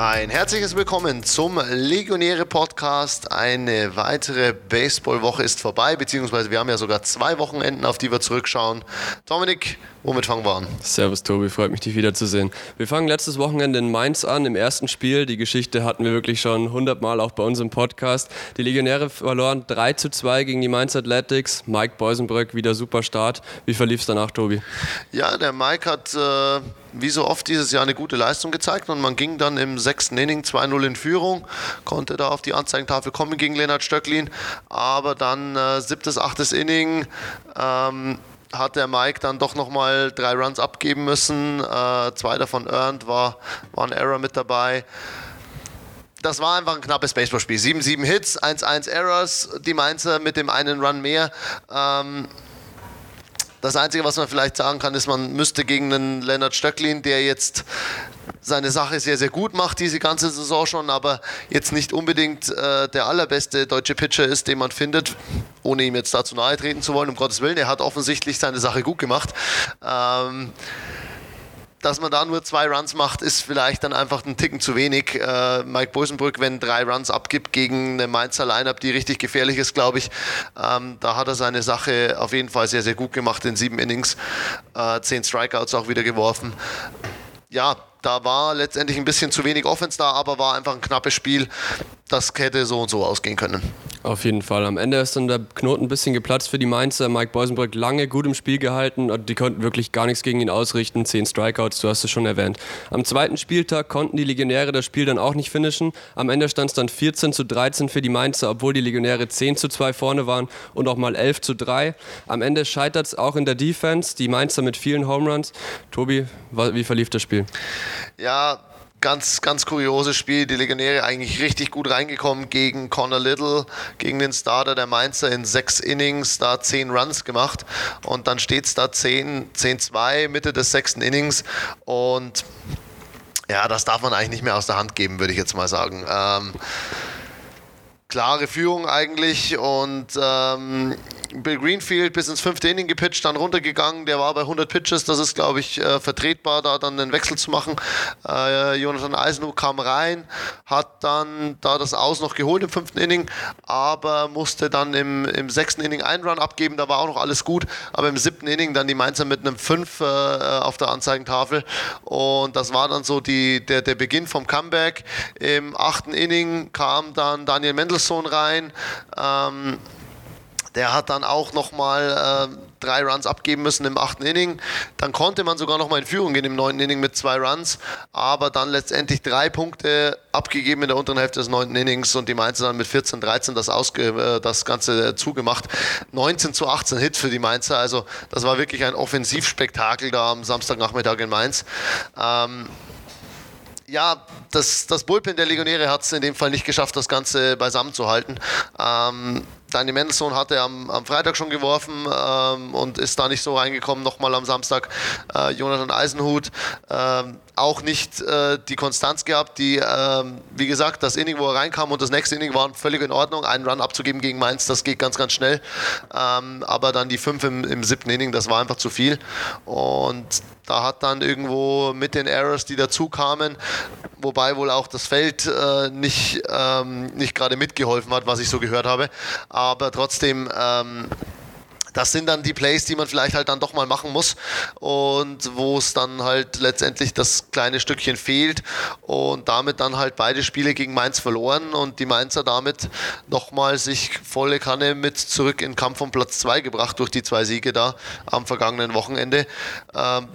Ein herzliches Willkommen zum Legionäre Podcast. Eine weitere Baseballwoche ist vorbei, beziehungsweise wir haben ja sogar zwei Wochenenden, auf die wir zurückschauen. Dominik, womit fangen wir an? Servus Tobi, freut mich dich wiederzusehen. Wir fangen letztes Wochenende in Mainz an, im ersten Spiel. Die Geschichte hatten wir wirklich schon hundertmal auch bei uns im Podcast. Die Legionäre verloren 3 zu 2 gegen die Mainz Athletics. Mike Beusenbrück wieder super Start. Wie verlief es danach, Tobi? Ja, der Mike hat äh, wie so oft dieses Jahr eine gute Leistung gezeigt und man ging dann im sechsten Inning 2-0 in Führung, konnte da auf die Anzeigentafel kommen gegen Lennart Stöcklin, aber dann äh, siebtes, achtes Inning ähm, hat der Mike dann doch nochmal drei Runs abgeben müssen, äh, zwei davon earned, war, war ein Error mit dabei das war einfach ein knappes Baseballspiel. 7-7 Hits, 1-1 Errors, die Mainzer mit dem einen Run mehr. Ähm, das Einzige, was man vielleicht sagen kann, ist, man müsste gegen einen Leonard Stöcklin, der jetzt seine Sache sehr, sehr gut macht, diese ganze Saison schon, aber jetzt nicht unbedingt äh, der allerbeste deutsche Pitcher ist, den man findet, ohne ihm jetzt dazu nahe treten zu wollen, um Gottes Willen. Er hat offensichtlich seine Sache gut gemacht. Ähm, dass man da nur zwei Runs macht, ist vielleicht dann einfach ein Ticken zu wenig. Äh, Mike Bosenbrück, wenn drei Runs abgibt gegen eine Mainzer Lineup, die richtig gefährlich ist, glaube ich, ähm, da hat er seine Sache auf jeden Fall sehr, sehr gut gemacht in sieben Innings. Äh, zehn Strikeouts auch wieder geworfen. Ja, da war letztendlich ein bisschen zu wenig Offense da, aber war einfach ein knappes Spiel. Das hätte so und so ausgehen können. Auf jeden Fall. Am Ende ist dann der Knoten ein bisschen geplatzt für die Mainzer. Mike Beusenbrück lange gut im Spiel gehalten und die konnten wirklich gar nichts gegen ihn ausrichten. Zehn Strikeouts, du hast es schon erwähnt. Am zweiten Spieltag konnten die Legionäre das Spiel dann auch nicht finishen. Am Ende stand es dann 14 zu 13 für die Mainzer, obwohl die Legionäre 10 zu 2 vorne waren und auch mal 11 zu 3. Am Ende scheitert es auch in der Defense. Die Mainzer mit vielen Home Runs. Tobi, wie verlief das Spiel? Ja, ganz, ganz kurioses Spiel. Die Legionäre eigentlich richtig gut reingekommen gegen Connor Little, gegen den Starter der Mainzer in sechs Innings, da zehn Runs gemacht. Und dann steht es da 10-2 Mitte des sechsten Innings. Und ja, das darf man eigentlich nicht mehr aus der Hand geben, würde ich jetzt mal sagen. Ähm, klare Führung eigentlich und ähm, Bill Greenfield bis ins fünfte Inning gepitcht, dann runtergegangen. Der war bei 100 Pitches. Das ist, glaube ich, äh, vertretbar, da dann einen Wechsel zu machen. Äh, Jonathan Eisenhuth kam rein, hat dann da das Aus noch geholt im fünften Inning, aber musste dann im, im sechsten Inning einen Run abgeben. Da war auch noch alles gut. Aber im siebten Inning dann die Mainzer mit einem 5 äh, auf der Anzeigentafel. Und das war dann so die, der, der Beginn vom Comeback. Im achten Inning kam dann Daniel Mendelssohn rein. Ähm, der hat dann auch nochmal äh, drei Runs abgeben müssen im achten Inning. Dann konnte man sogar nochmal in Führung gehen im neunten Inning mit zwei Runs, aber dann letztendlich drei Punkte abgegeben in der unteren Hälfte des neunten Innings und die Mainzer dann mit 14, 13 das, ausge, äh, das Ganze zugemacht. 19 zu 18 Hits für die Mainzer, also das war wirklich ein Offensivspektakel da am Samstagnachmittag in Mainz. Ähm, ja, das, das Bullpen der Legionäre hat es in dem Fall nicht geschafft, das Ganze beisammen zu halten. Ähm, Daniel Mendelssohn hatte am, am Freitag schon geworfen ähm, und ist da nicht so reingekommen, nochmal am Samstag. Äh, Jonathan Eisenhut ähm, auch nicht äh, die Konstanz gehabt, die, ähm, wie gesagt, das Inning, wo er reinkam und das nächste Inning war völlig in Ordnung. Einen Run abzugeben gegen Mainz, das geht ganz, ganz schnell. Ähm, aber dann die fünf im, im siebten Inning, das war einfach zu viel. Und da hat dann irgendwo mit den Errors, die dazu kamen, wobei wohl auch das Feld äh, nicht, ähm, nicht gerade mitgeholfen hat, was ich so gehört habe. Aber trotzdem, ähm, das sind dann die Plays, die man vielleicht halt dann doch mal machen muss und wo es dann halt letztendlich das kleine Stückchen fehlt und damit dann halt beide Spiele gegen Mainz verloren und die Mainzer damit nochmal sich volle Kanne mit zurück in Kampf um Platz 2 gebracht durch die zwei Siege da am vergangenen Wochenende. Ähm,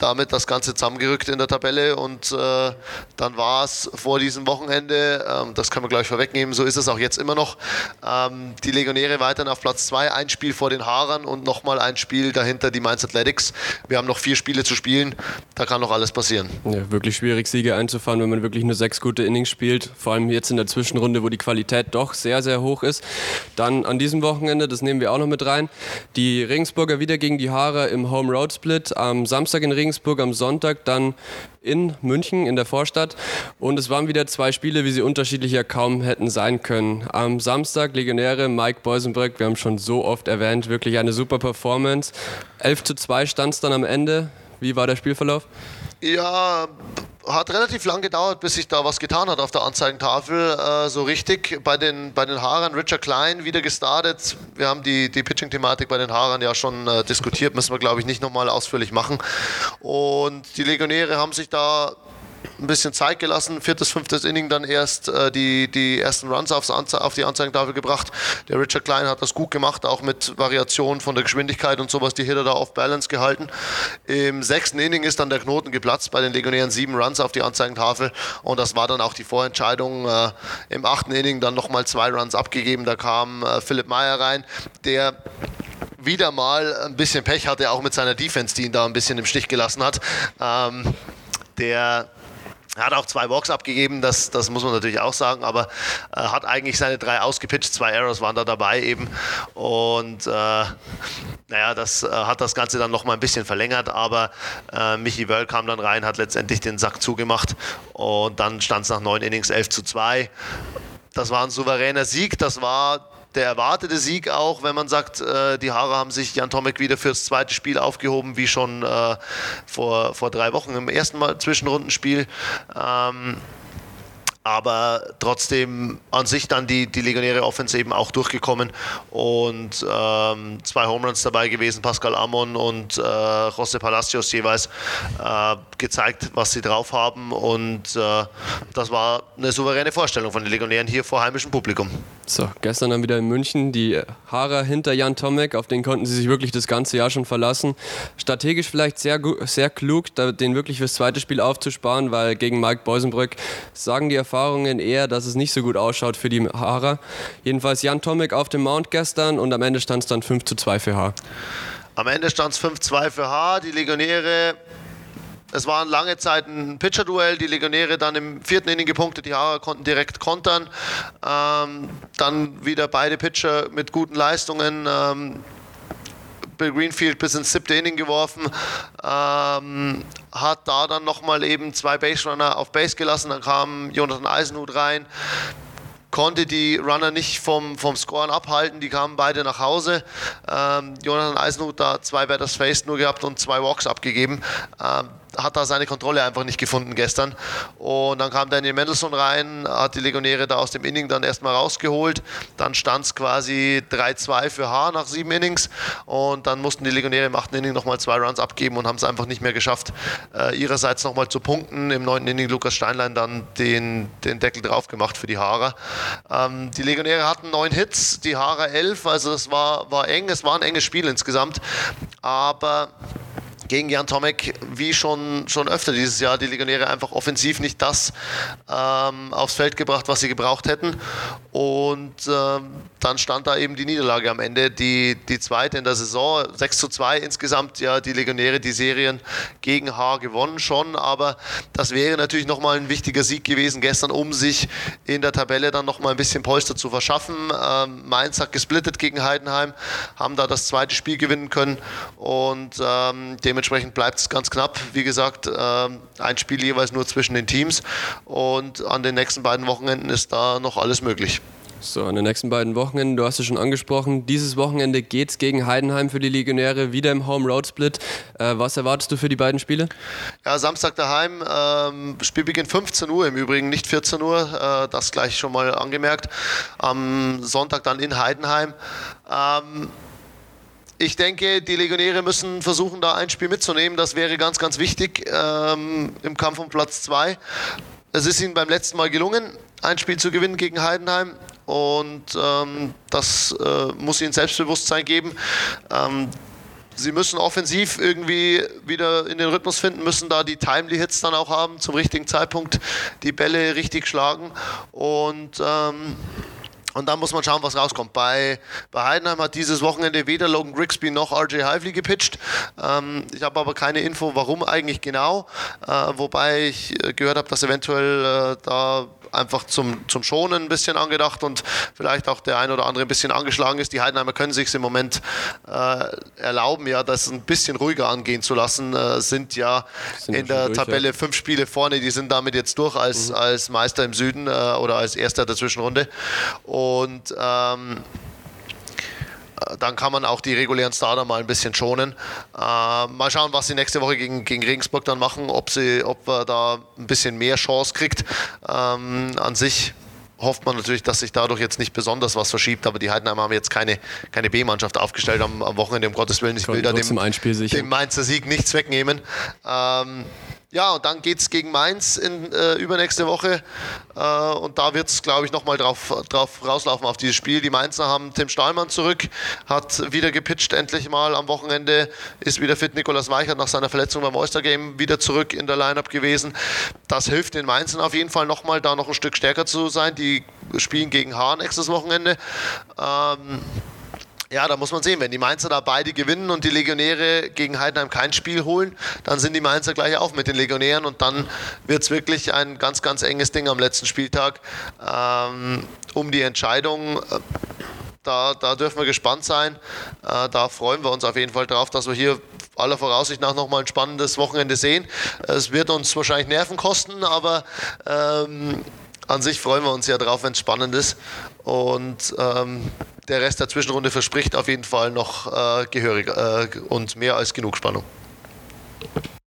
damit das Ganze zusammengerückt in der Tabelle und äh, dann war es vor diesem Wochenende, ähm, das können wir gleich vorwegnehmen, so ist es auch jetzt immer noch, ähm, die Legionäre weiterhin auf Platz 2, ein Spiel vor den Haarern und nochmal ein Spiel dahinter die Mainz Athletics. Wir haben noch vier Spiele zu spielen, da kann noch alles passieren. Ja, wirklich schwierig, Siege einzufahren, wenn man wirklich nur sechs gute Innings spielt, vor allem jetzt in der Zwischenrunde, wo die Qualität doch sehr, sehr hoch ist. Dann an diesem Wochenende, das nehmen wir auch noch mit rein, die Regensburger wieder gegen die Haarer im Home Road Split, am Samstag in Regensburg Regensburg am Sonntag, dann in München in der Vorstadt. Und es waren wieder zwei Spiele, wie sie unterschiedlicher kaum hätten sein können. Am Samstag Legionäre Mike Beusenbrück, wir haben schon so oft erwähnt, wirklich eine super Performance. 11 zu 2 stand es dann am Ende. Wie war der Spielverlauf? Ja, hat relativ lang gedauert, bis sich da was getan hat auf der Anzeigentafel. Äh, so richtig bei den, bei den Haarern. Richard Klein wieder gestartet. Wir haben die, die Pitching-Thematik bei den Haarern ja schon äh, diskutiert, müssen wir glaube ich nicht nochmal ausführlich machen. Und die Legionäre haben sich da ein bisschen Zeit gelassen. Viertes, fünftes Inning dann erst äh, die, die ersten Runs aufs Anze auf die Anzeigentafel gebracht. Der Richard Klein hat das gut gemacht, auch mit Variationen von der Geschwindigkeit und sowas, die Hitter da auf Balance gehalten. Im sechsten Inning ist dann der Knoten geplatzt bei den Legionären. Sieben Runs auf die Anzeigentafel und das war dann auch die Vorentscheidung. Äh, Im achten Inning dann nochmal zwei Runs abgegeben. Da kam äh, Philipp Meyer rein, der wieder mal ein bisschen Pech hatte, auch mit seiner Defense, die ihn da ein bisschen im Stich gelassen hat. Ähm, der er hat auch zwei Walks abgegeben, das, das muss man natürlich auch sagen, aber äh, hat eigentlich seine drei ausgepitcht, zwei Errors waren da dabei eben und äh, naja, das äh, hat das Ganze dann noch mal ein bisschen verlängert, aber äh, Michi Wöll kam dann rein, hat letztendlich den Sack zugemacht und dann stand es nach neun Innings 11 zu 2. Das war ein souveräner Sieg, das war der erwartete Sieg auch, wenn man sagt, äh, die Haare haben sich Jan Tomek wieder fürs zweite Spiel aufgehoben, wie schon äh, vor, vor drei Wochen im ersten Mal Zwischenrundenspiel. Ähm, aber trotzdem an sich dann die, die Legionäre Offense eben auch durchgekommen und ähm, zwei Homeruns dabei gewesen, Pascal Amon und äh, José Palacios jeweils äh, gezeigt, was sie drauf haben und äh, das war eine souveräne Vorstellung von den Legionären hier vor heimischem Publikum. So, gestern dann wieder in München die Haarer hinter Jan Tomek, auf den konnten sie sich wirklich das ganze Jahr schon verlassen. Strategisch vielleicht sehr, sehr klug, den wirklich fürs zweite Spiel aufzusparen, weil gegen Mike Beusenbrück sagen die Erfahrungen eher, dass es nicht so gut ausschaut für die Haarer. Jedenfalls Jan Tomek auf dem Mount gestern und am Ende stand es dann 5 zu 2 für Haar. Am Ende stand es 5-2 für Haar. Die Legionäre es war lange Zeit ein Pitcher-Duell, die Legionäre dann im vierten Inning gepunktet, die Haarer konnten direkt kontern. Ähm, dann wieder beide Pitcher mit guten Leistungen. Ähm, Bill Greenfield bis ins siebte Inning geworfen, ähm, hat da dann nochmal eben zwei Base-Runner auf Base gelassen, dann kam Jonathan Eisenhut rein, konnte die Runner nicht vom, vom Scoren abhalten, die kamen beide nach Hause. Ähm, Jonathan Eisenhut da zwei Batters Face nur gehabt und zwei Walks abgegeben. Ähm, hat da seine Kontrolle einfach nicht gefunden gestern. Und dann kam Daniel Mendelssohn rein, hat die Legionäre da aus dem Inning dann erstmal rausgeholt. Dann stand es quasi 3-2 für H nach sieben Innings. Und dann mussten die Legionäre im achten Inning nochmal zwei Runs abgeben und haben es einfach nicht mehr geschafft, äh, ihrerseits nochmal zu punkten. Im neunten Inning Lukas Steinlein dann den, den Deckel drauf gemacht für die Haarer. Ähm, die Legionäre hatten neun Hits, die Haarer elf. Also es war, war eng, es war ein enges Spiel insgesamt. Aber gegen Jan Tomek, wie schon, schon öfter dieses Jahr, die Legionäre einfach offensiv nicht das ähm, aufs Feld gebracht, was sie gebraucht hätten. Und ähm, dann stand da eben die Niederlage am Ende, die, die zweite in der Saison. 6 zu 2 insgesamt, ja, die Legionäre die Serien gegen Haar gewonnen schon, aber das wäre natürlich nochmal ein wichtiger Sieg gewesen gestern, um sich in der Tabelle dann nochmal ein bisschen Polster zu verschaffen. Ähm, Mainz hat gesplittet gegen Heidenheim, haben da das zweite Spiel gewinnen können und ähm, dem Dementsprechend bleibt es ganz knapp. Wie gesagt, ähm, ein Spiel jeweils nur zwischen den Teams und an den nächsten beiden Wochenenden ist da noch alles möglich. So, an den nächsten beiden Wochenenden, du hast es schon angesprochen, dieses Wochenende geht es gegen Heidenheim für die Legionäre, wieder im Home-Road-Split. Äh, was erwartest du für die beiden Spiele? Ja, Samstag daheim, ähm, Spielbeginn 15 Uhr, im Übrigen nicht 14 Uhr, äh, das gleich schon mal angemerkt. Am Sonntag dann in Heidenheim. Ähm, ich denke, die Legionäre müssen versuchen, da ein Spiel mitzunehmen. Das wäre ganz, ganz wichtig ähm, im Kampf um Platz 2. Es ist ihnen beim letzten Mal gelungen, ein Spiel zu gewinnen gegen Heidenheim. Und ähm, das äh, muss ihnen Selbstbewusstsein geben. Ähm, sie müssen offensiv irgendwie wieder in den Rhythmus finden, müssen da die Timely Hits dann auch haben, zum richtigen Zeitpunkt die Bälle richtig schlagen. Und ähm, und dann muss man schauen, was rauskommt. Bei, bei Heidenheim hat dieses Wochenende weder Logan Grigsby noch RJ Hively gepitcht. Ähm, ich habe aber keine Info, warum eigentlich genau. Äh, wobei ich äh, gehört habe, dass eventuell äh, da einfach zum, zum Schonen ein bisschen angedacht und vielleicht auch der ein oder andere ein bisschen angeschlagen ist. Die Heidenheimer können sich im Moment äh, erlauben, ja, das ein bisschen ruhiger angehen zu lassen. Äh, sind ja sind in der durch, Tabelle ja. fünf Spiele vorne, die sind damit jetzt durch als, mhm. als Meister im Süden äh, oder als Erster der Zwischenrunde. Und ähm, dann kann man auch die regulären Starter mal ein bisschen schonen. Äh, mal schauen, was sie nächste Woche gegen, gegen Regensburg dann machen, ob, sie, ob er da ein bisschen mehr Chance kriegt. Ähm, an sich hofft man natürlich, dass sich dadurch jetzt nicht besonders was verschiebt, aber die Heidenheimer haben jetzt keine, keine B-Mannschaft aufgestellt am, am, Wochenende, um Gottes Willen. Ich will da dem, dem Mainzer Sieg nichts wegnehmen. Ähm, ja, und dann geht es gegen Mainz in äh, übernächste Woche. Äh, und da wird es, glaube ich, nochmal drauf, drauf rauslaufen auf dieses Spiel. Die Mainzer haben Tim Stahlmann zurück, hat wieder gepitcht endlich mal am Wochenende, ist wieder fit. Nikolas Weichert nach seiner Verletzung beim Oyster Game wieder zurück in der Lineup gewesen. Das hilft den Mainzern auf jeden Fall nochmal, da noch ein Stück stärker zu sein. Die spielen gegen Haar nächstes Wochenende. Ähm, ja, da muss man sehen, wenn die Mainzer da beide gewinnen und die Legionäre gegen Heidenheim kein Spiel holen, dann sind die Mainzer gleich auf mit den Legionären und dann wird es wirklich ein ganz, ganz enges Ding am letzten Spieltag ähm, um die Entscheidung. Da, da, dürfen wir gespannt sein. Äh, da freuen wir uns auf jeden Fall drauf, dass wir hier aller Voraussicht nach nochmal ein spannendes Wochenende sehen. Es wird uns wahrscheinlich Nerven kosten, aber ähm, an sich freuen wir uns ja drauf, wenn es spannend ist. Und ähm, der Rest der Zwischenrunde verspricht auf jeden Fall noch äh, gehörig äh, und mehr als genug Spannung.